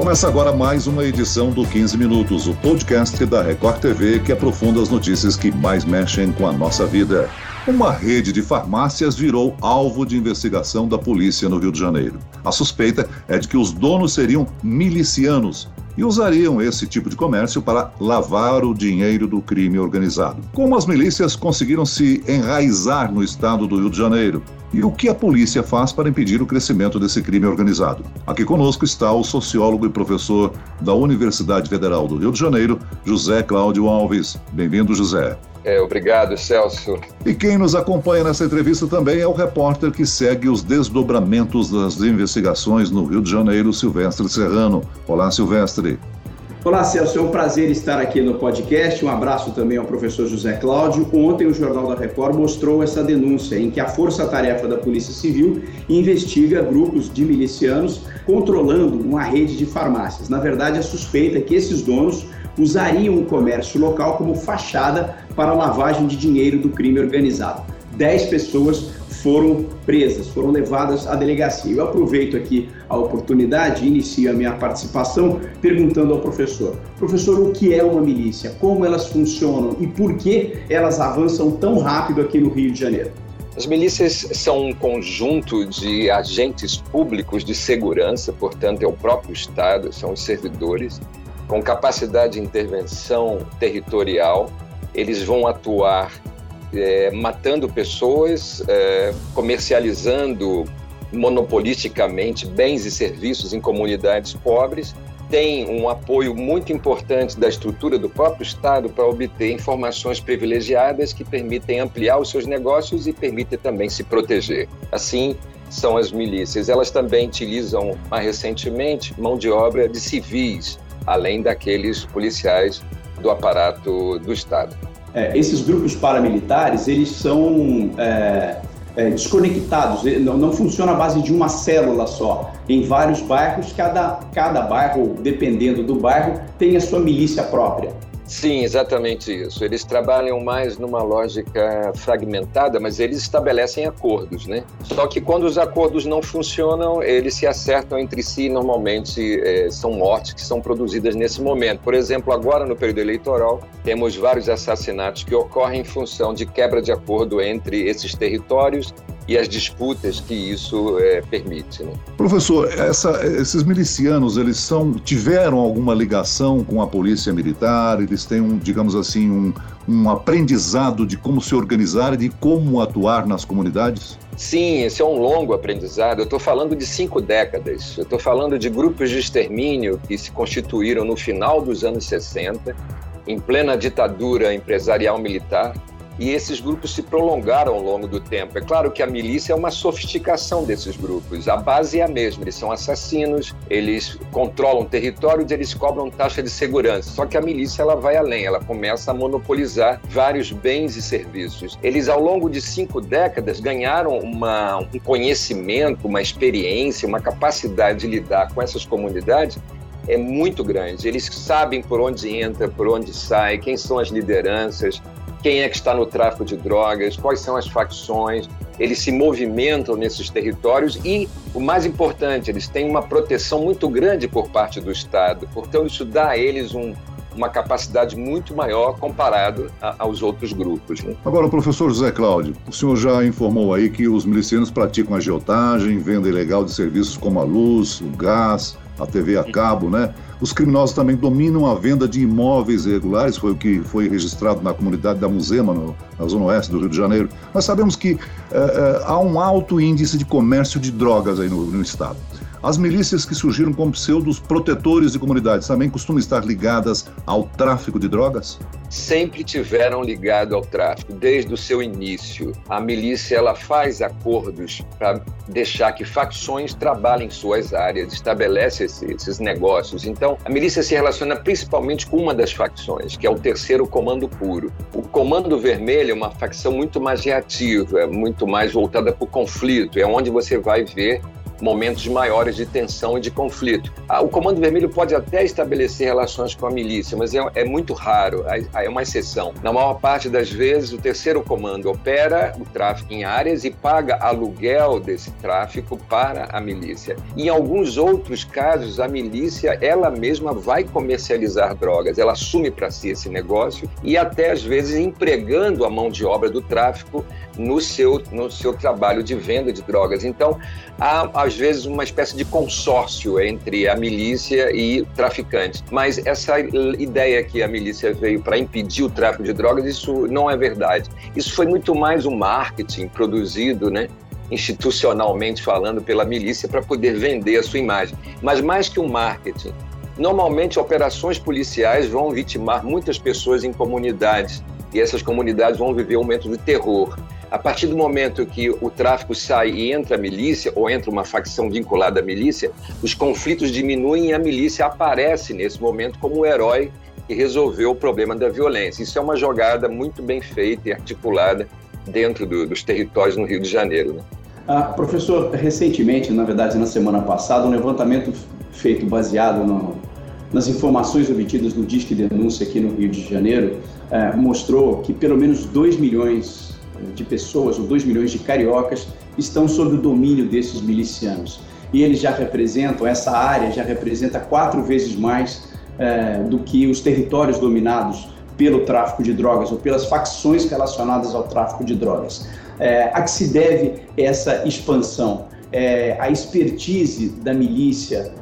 Começa agora mais uma edição do 15 Minutos, o podcast da Record TV que aprofunda as notícias que mais mexem com a nossa vida. Uma rede de farmácias virou alvo de investigação da polícia no Rio de Janeiro. A suspeita é de que os donos seriam milicianos e usariam esse tipo de comércio para lavar o dinheiro do crime organizado. Como as milícias conseguiram se enraizar no estado do Rio de Janeiro? E o que a polícia faz para impedir o crescimento desse crime organizado? Aqui conosco está o sociólogo e professor da Universidade Federal do Rio de Janeiro, José Cláudio Alves. Bem-vindo, José. É, obrigado, Celso. E quem nos acompanha nessa entrevista também é o repórter que segue os desdobramentos das investigações no Rio de Janeiro, Silvestre Serrano. Olá, Silvestre. Olá, Celso. É um prazer estar aqui no podcast. Um abraço também ao professor José Cláudio. Ontem, o Jornal da Record mostrou essa denúncia em que a Força Tarefa da Polícia Civil investiga grupos de milicianos controlando uma rede de farmácias. Na verdade, a suspeita é que esses donos usariam o comércio local como fachada para a lavagem de dinheiro do crime organizado. Dez pessoas foram presas, foram levadas à delegacia. Eu aproveito aqui a oportunidade e inicio a minha participação perguntando ao professor: professor, o que é uma milícia? Como elas funcionam e por que elas avançam tão rápido aqui no Rio de Janeiro? As milícias são um conjunto de agentes públicos de segurança, portanto, é o próprio Estado, são os servidores com capacidade de intervenção territorial, eles vão atuar é, matando pessoas, é, comercializando monopolisticamente bens e serviços em comunidades pobres, tem um apoio muito importante da estrutura do próprio Estado para obter informações privilegiadas que permitem ampliar os seus negócios e permitem também se proteger. Assim, são as milícias. Elas também utilizam, mais recentemente, mão de obra de civis além daqueles policiais do aparato do Estado. É, esses grupos paramilitares, eles são é, é, desconectados, não, não funciona à base de uma célula só. Em vários bairros, cada, cada bairro, dependendo do bairro, tem a sua milícia própria. Sim, exatamente isso. Eles trabalham mais numa lógica fragmentada, mas eles estabelecem acordos, né? Só que quando os acordos não funcionam, eles se acertam entre si. Normalmente é, são mortes que são produzidas nesse momento. Por exemplo, agora no período eleitoral, temos vários assassinatos que ocorrem em função de quebra de acordo entre esses territórios e as disputas que isso é, permite. Né? Professor, essa, esses milicianos, eles são, tiveram alguma ligação com a polícia militar? Eles têm, um, digamos assim, um, um aprendizado de como se organizar e de como atuar nas comunidades? Sim, esse é um longo aprendizado. Eu estou falando de cinco décadas. Eu estou falando de grupos de extermínio que se constituíram no final dos anos 60, em plena ditadura empresarial militar, e esses grupos se prolongaram ao longo do tempo. É claro que a milícia é uma sofisticação desses grupos. A base é a mesma, eles são assassinos, eles controlam territórios, eles cobram taxa de segurança. Só que a milícia ela vai além, ela começa a monopolizar vários bens e serviços. Eles ao longo de cinco décadas ganharam uma, um conhecimento, uma experiência, uma capacidade de lidar com essas comunidades é muito grande. Eles sabem por onde entra, por onde sai, quem são as lideranças, quem é que está no tráfico de drogas, quais são as facções, eles se movimentam nesses territórios e, o mais importante, eles têm uma proteção muito grande por parte do Estado. Portanto, isso dá a eles um, uma capacidade muito maior comparado a, aos outros grupos. Né? Agora, professor José Cláudio, o senhor já informou aí que os milicianos praticam agiotagem, venda ilegal de serviços como a luz, o gás, a TV a cabo, né? Os criminosos também dominam a venda de imóveis irregulares, foi o que foi registrado na comunidade da Musema, no, na zona oeste do Rio de Janeiro. Nós sabemos que é, é, há um alto índice de comércio de drogas aí no, no estado. As milícias que surgiram como pseudos protetores de comunidades também costumam estar ligadas ao tráfico de drogas? Sempre tiveram ligado ao tráfico, desde o seu início. A milícia ela faz acordos para deixar que facções trabalhem suas áreas, estabelece esses negócios. Então, a milícia se relaciona principalmente com uma das facções, que é o terceiro comando puro. O comando vermelho é uma facção muito mais reativa, muito mais voltada para o conflito, é onde você vai ver momentos maiores de tensão e de conflito. Ah, o Comando Vermelho pode até estabelecer relações com a milícia, mas é, é muito raro, é, é uma exceção. Na maior parte das vezes, o terceiro comando opera o tráfico em áreas e paga aluguel desse tráfico para a milícia. Em alguns outros casos, a milícia ela mesma vai comercializar drogas, ela assume para si esse negócio e até às vezes empregando a mão de obra do tráfico no seu, no seu trabalho de venda de drogas. Então, há às vezes uma espécie de consórcio entre a milícia e traficantes. Mas essa ideia que a milícia veio para impedir o tráfico de drogas, isso não é verdade. Isso foi muito mais um marketing produzido, né? institucionalmente falando pela milícia para poder vender a sua imagem. Mas mais que um marketing, normalmente operações policiais vão vitimar muitas pessoas em comunidades e essas comunidades vão viver um momento de terror. A partir do momento que o tráfico sai e entra a milícia, ou entra uma facção vinculada à milícia, os conflitos diminuem e a milícia aparece nesse momento como o herói que resolveu o problema da violência. Isso é uma jogada muito bem feita e articulada dentro do, dos territórios no Rio de Janeiro. Né? Ah, professor, recentemente, na verdade na semana passada, um levantamento feito baseado no, nas informações obtidas no Disque Denúncia aqui no Rio de Janeiro eh, mostrou que pelo menos 2 milhões de pessoas, ou 2 milhões de cariocas, estão sob o domínio desses milicianos. E eles já representam, essa área já representa quatro vezes mais é, do que os territórios dominados pelo tráfico de drogas ou pelas facções relacionadas ao tráfico de drogas. É, a que se deve essa expansão? É, a expertise da milícia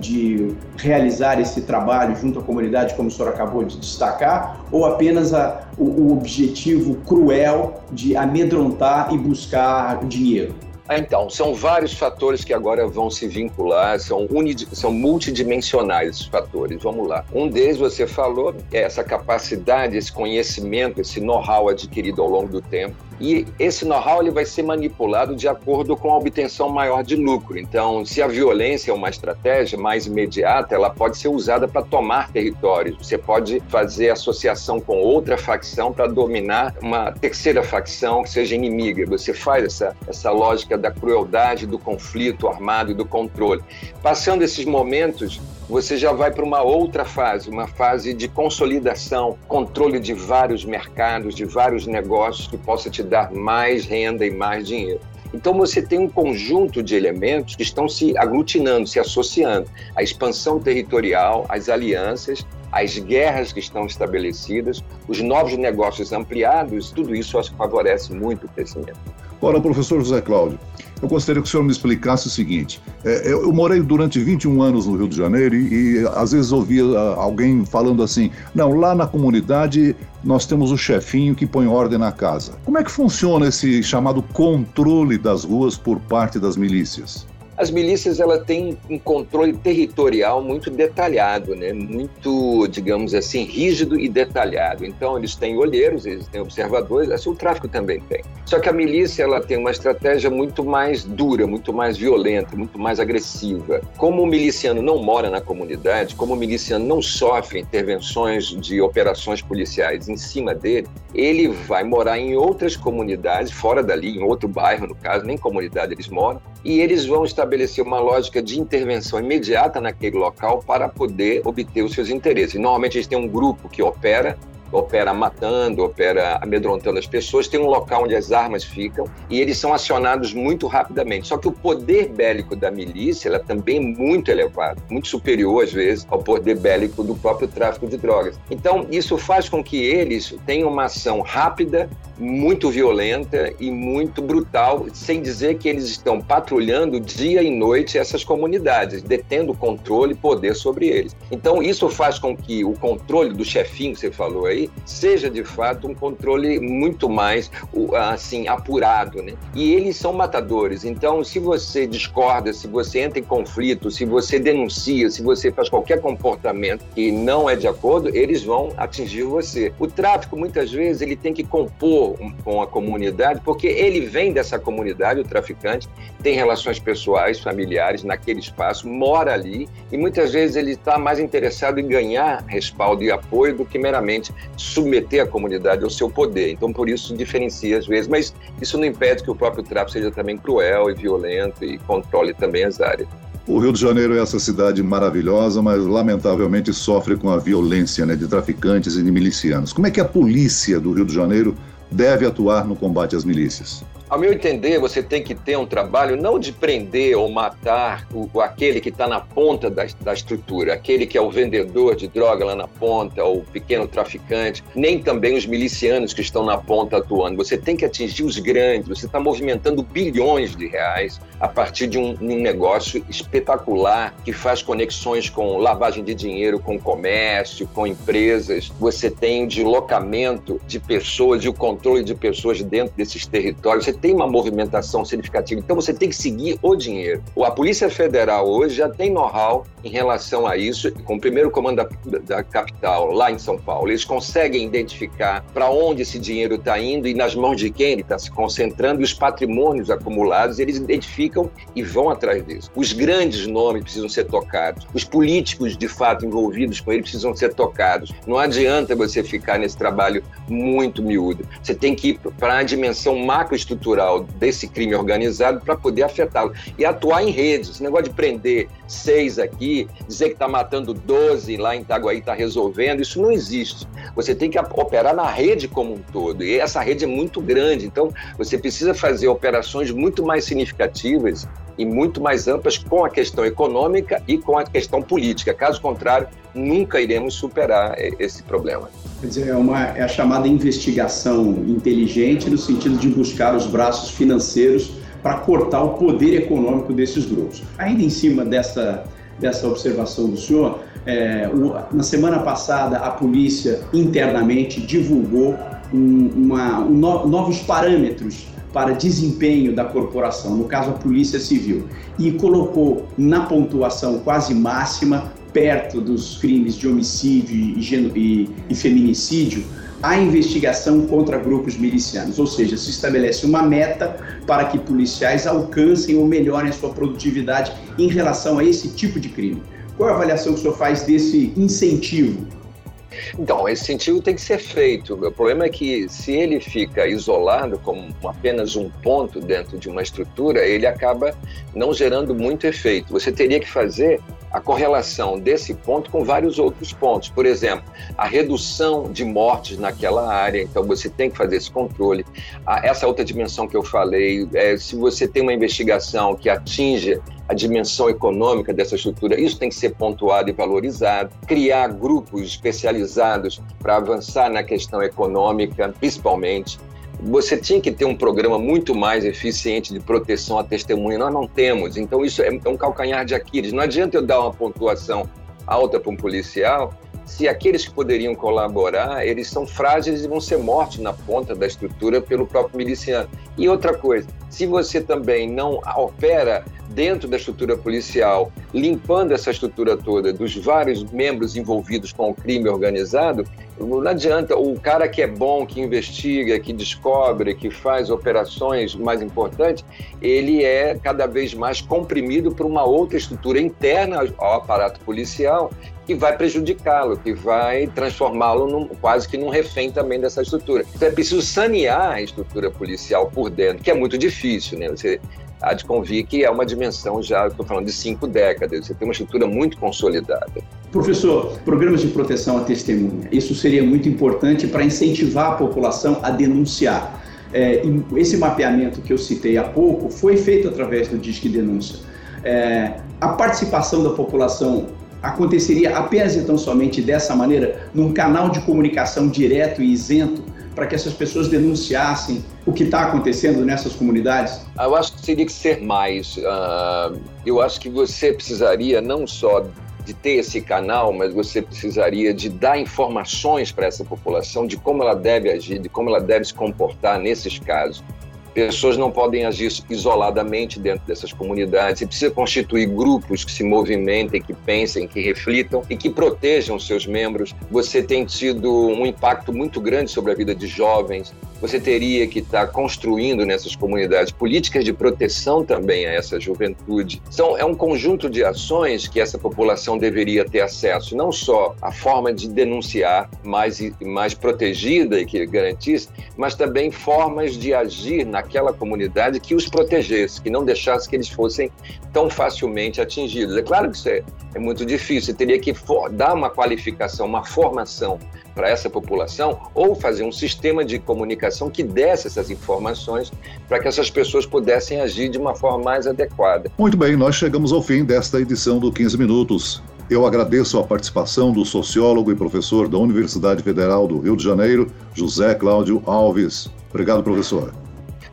de realizar esse trabalho junto à comunidade, como o senhor acabou de destacar, ou apenas a, o, o objetivo cruel de amedrontar e buscar dinheiro? Ah, então, são vários fatores que agora vão se vincular, são, unid... são multidimensionais esses fatores. Vamos lá. Um deles, você falou, é essa capacidade, esse conhecimento, esse know-how adquirido ao longo do tempo. E esse know-how ele vai ser manipulado de acordo com a obtenção maior de lucro. Então, se a violência é uma estratégia mais imediata, ela pode ser usada para tomar territórios. Você pode fazer associação com outra facção para dominar uma terceira facção que seja inimiga. Você faz essa, essa lógica da crueldade, do conflito armado e do controle. Passando esses momentos, você já vai para uma outra fase, uma fase de consolidação, controle de vários mercados, de vários negócios que possa te dar mais renda e mais dinheiro. Então você tem um conjunto de elementos que estão se aglutinando, se associando. A expansão territorial, as alianças, as guerras que estão estabelecidas, os novos negócios ampliados, tudo isso favorece muito o crescimento. Ora, professor José Cláudio, eu gostaria que o senhor me explicasse o seguinte: é, eu, morei durante 21 anos no Rio de Janeiro e, e às vezes ouvia ah, alguém falando assim: não, lá na comunidade nós temos o chefinho que põe ordem na casa. Como é que funciona esse chamado controle das ruas por parte das milícias? As milícias ela têm um controle territorial muito detalhado, né? muito, digamos assim, rígido e detalhado. Então, eles têm olheiros, eles têm observadores, assim o tráfico também tem. Só que a milícia ela tem uma estratégia muito mais dura, muito mais violenta, muito mais agressiva. Como o miliciano não mora na comunidade, como o miliciano não sofre intervenções de operações policiais em cima dele, ele vai morar em outras comunidades, fora dali, em outro bairro, no caso, nem comunidade eles moram, e eles vão estabelecer uma lógica de intervenção imediata naquele local para poder obter os seus interesses. Normalmente eles têm um grupo que opera opera matando, opera amedrontando as pessoas, tem um local onde as armas ficam e eles são acionados muito rapidamente. Só que o poder bélico da milícia ela também é muito elevado, muito superior às vezes ao poder bélico do próprio tráfico de drogas. Então isso faz com que eles tenham uma ação rápida, muito violenta e muito brutal, sem dizer que eles estão patrulhando dia e noite essas comunidades, detendo controle e poder sobre eles. Então isso faz com que o controle do chefinho que você falou aí seja de fato um controle muito mais assim apurado, né? E eles são matadores. Então, se você discorda, se você entra em conflito, se você denuncia, se você faz qualquer comportamento que não é de acordo, eles vão atingir você. O tráfico muitas vezes ele tem que compor com a comunidade, porque ele vem dessa comunidade, o traficante tem relações pessoais, familiares naquele espaço, mora ali e muitas vezes ele está mais interessado em ganhar respaldo e apoio do que meramente submeter a comunidade ao seu poder. Então, por isso, diferencia às vezes, mas isso não impede que o próprio tráfico seja também cruel e violento e controle também as áreas. O Rio de Janeiro é essa cidade maravilhosa, mas lamentavelmente sofre com a violência né, de traficantes e de milicianos. Como é que a polícia do Rio de Janeiro deve atuar no combate às milícias? Ao meu entender, você tem que ter um trabalho não de prender ou matar o, aquele que está na ponta da, da estrutura, aquele que é o vendedor de droga lá na ponta, ou o pequeno traficante, nem também os milicianos que estão na ponta atuando. Você tem que atingir os grandes, você está movimentando bilhões de reais a partir de um, um negócio espetacular que faz conexões com lavagem de dinheiro, com comércio, com empresas. Você tem o deslocamento de pessoas e o controle de pessoas dentro desses territórios. Você tem uma movimentação significativa. Então você tem que seguir o dinheiro. A Polícia Federal hoje já tem know-how em relação a isso, com o primeiro comando da, da capital, lá em São Paulo. Eles conseguem identificar para onde esse dinheiro está indo e nas mãos de quem ele está se concentrando e os patrimônios acumulados, eles identificam e vão atrás disso. Os grandes nomes precisam ser tocados. Os políticos, de fato, envolvidos com ele precisam ser tocados. Não adianta você ficar nesse trabalho muito miúdo. Você tem que ir para a dimensão macroestrutural estrutural desse crime organizado para poder afetá-lo e atuar em redes. Esse negócio de prender seis aqui, dizer que está matando 12 lá em Itaguaí, está resolvendo, isso não existe. Você tem que operar na rede como um todo e essa rede é muito grande, então você precisa fazer operações muito mais significativas e muito mais amplas com a questão econômica e com a questão política. Caso contrário, nunca iremos superar esse problema. Quer dizer, é, uma, é a chamada investigação inteligente no sentido de buscar os braços financeiros para cortar o poder econômico desses grupos. Ainda em cima dessa, dessa observação do senhor, é, o, na semana passada a polícia internamente divulgou um, uma, um no, novos parâmetros para desempenho da corporação, no caso a Polícia Civil, e colocou na pontuação quase máxima, perto dos crimes de homicídio e, e, e feminicídio, a investigação contra grupos milicianos, ou seja, se estabelece uma meta para que policiais alcancem ou melhorem a sua produtividade em relação a esse tipo de crime. Qual a avaliação que o senhor faz desse incentivo então, esse incentivo tem que ser feito. O problema é que se ele fica isolado como apenas um ponto dentro de uma estrutura, ele acaba não gerando muito efeito. Você teria que fazer a correlação desse ponto com vários outros pontos. Por exemplo, a redução de mortes naquela área, então você tem que fazer esse controle. Essa outra dimensão que eu falei, é, se você tem uma investigação que atinge a dimensão econômica dessa estrutura, isso tem que ser pontuado e valorizado. Criar grupos especializados para avançar na questão econômica, principalmente você tinha que ter um programa muito mais eficiente de proteção à testemunha. Nós não temos. Então, isso é um calcanhar de Aquiles. Não adianta eu dar uma pontuação alta para um policial se aqueles que poderiam colaborar, eles são frágeis e vão ser mortos na ponta da estrutura pelo próprio miliciano. E outra coisa, se você também não opera dentro da estrutura policial, limpando essa estrutura toda dos vários membros envolvidos com o crime organizado, não adianta. O cara que é bom, que investiga, que descobre, que faz operações mais importantes, ele é cada vez mais comprimido por uma outra estrutura interna ao aparato policial que vai prejudicá-lo, que vai transformá-lo quase que num refém também dessa estrutura. Então é preciso sanear a estrutura policial por dentro, que é muito difícil, né? Você há de convir que é uma dimensão já, estou falando de cinco décadas, você tem uma estrutura muito consolidada. Professor, programas de proteção à testemunha, isso seria muito importante para incentivar a população a denunciar. É, esse mapeamento que eu citei há pouco foi feito através do Disque Denúncia. É, a participação da população aconteceria apenas então somente dessa maneira, num canal de comunicação direto e isento para que essas pessoas denunciassem o que está acontecendo nessas comunidades? Eu acho que teria que ser mais. Uh, eu acho que você precisaria não só de ter esse canal, mas você precisaria de dar informações para essa população de como ela deve agir, de como ela deve se comportar nesses casos. Pessoas não podem agir isoladamente dentro dessas comunidades. Você precisa constituir grupos que se movimentem, que pensem, que reflitam e que protejam seus membros. Você tem tido um impacto muito grande sobre a vida de jovens. Você teria que estar construindo nessas comunidades políticas de proteção também a essa juventude. Então, é um conjunto de ações que essa população deveria ter acesso, não só a forma de denunciar mais, mais protegida e que garantisse, mas também formas de agir naquela comunidade que os protegesse, que não deixasse que eles fossem tão facilmente atingidos. É claro que isso é, é muito difícil, você teria que for, dar uma qualificação, uma formação para essa população ou fazer um sistema de comunicação que desse essas informações para que essas pessoas pudessem agir de uma forma mais adequada. Muito bem, nós chegamos ao fim desta edição do 15 Minutos. Eu agradeço a participação do sociólogo e professor da Universidade Federal do Rio de Janeiro, José Cláudio Alves. Obrigado, professor.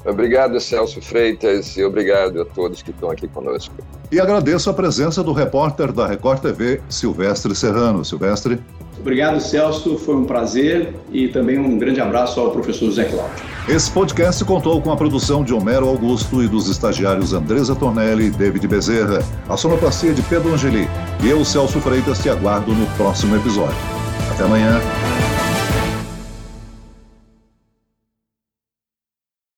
Obrigado, Celso Freitas, e obrigado a todos que estão aqui conosco. E agradeço a presença do repórter da Record TV, Silvestre Serrano. Silvestre. Obrigado, Celso. Foi um prazer e também um grande abraço ao professor José Cláudio. Esse podcast contou com a produção de Homero Augusto e dos estagiários Andresa Tornelli e David Bezerra, a sonoplastia de Pedro Angeli. E eu, Celso Freitas, te aguardo no próximo episódio. Até amanhã.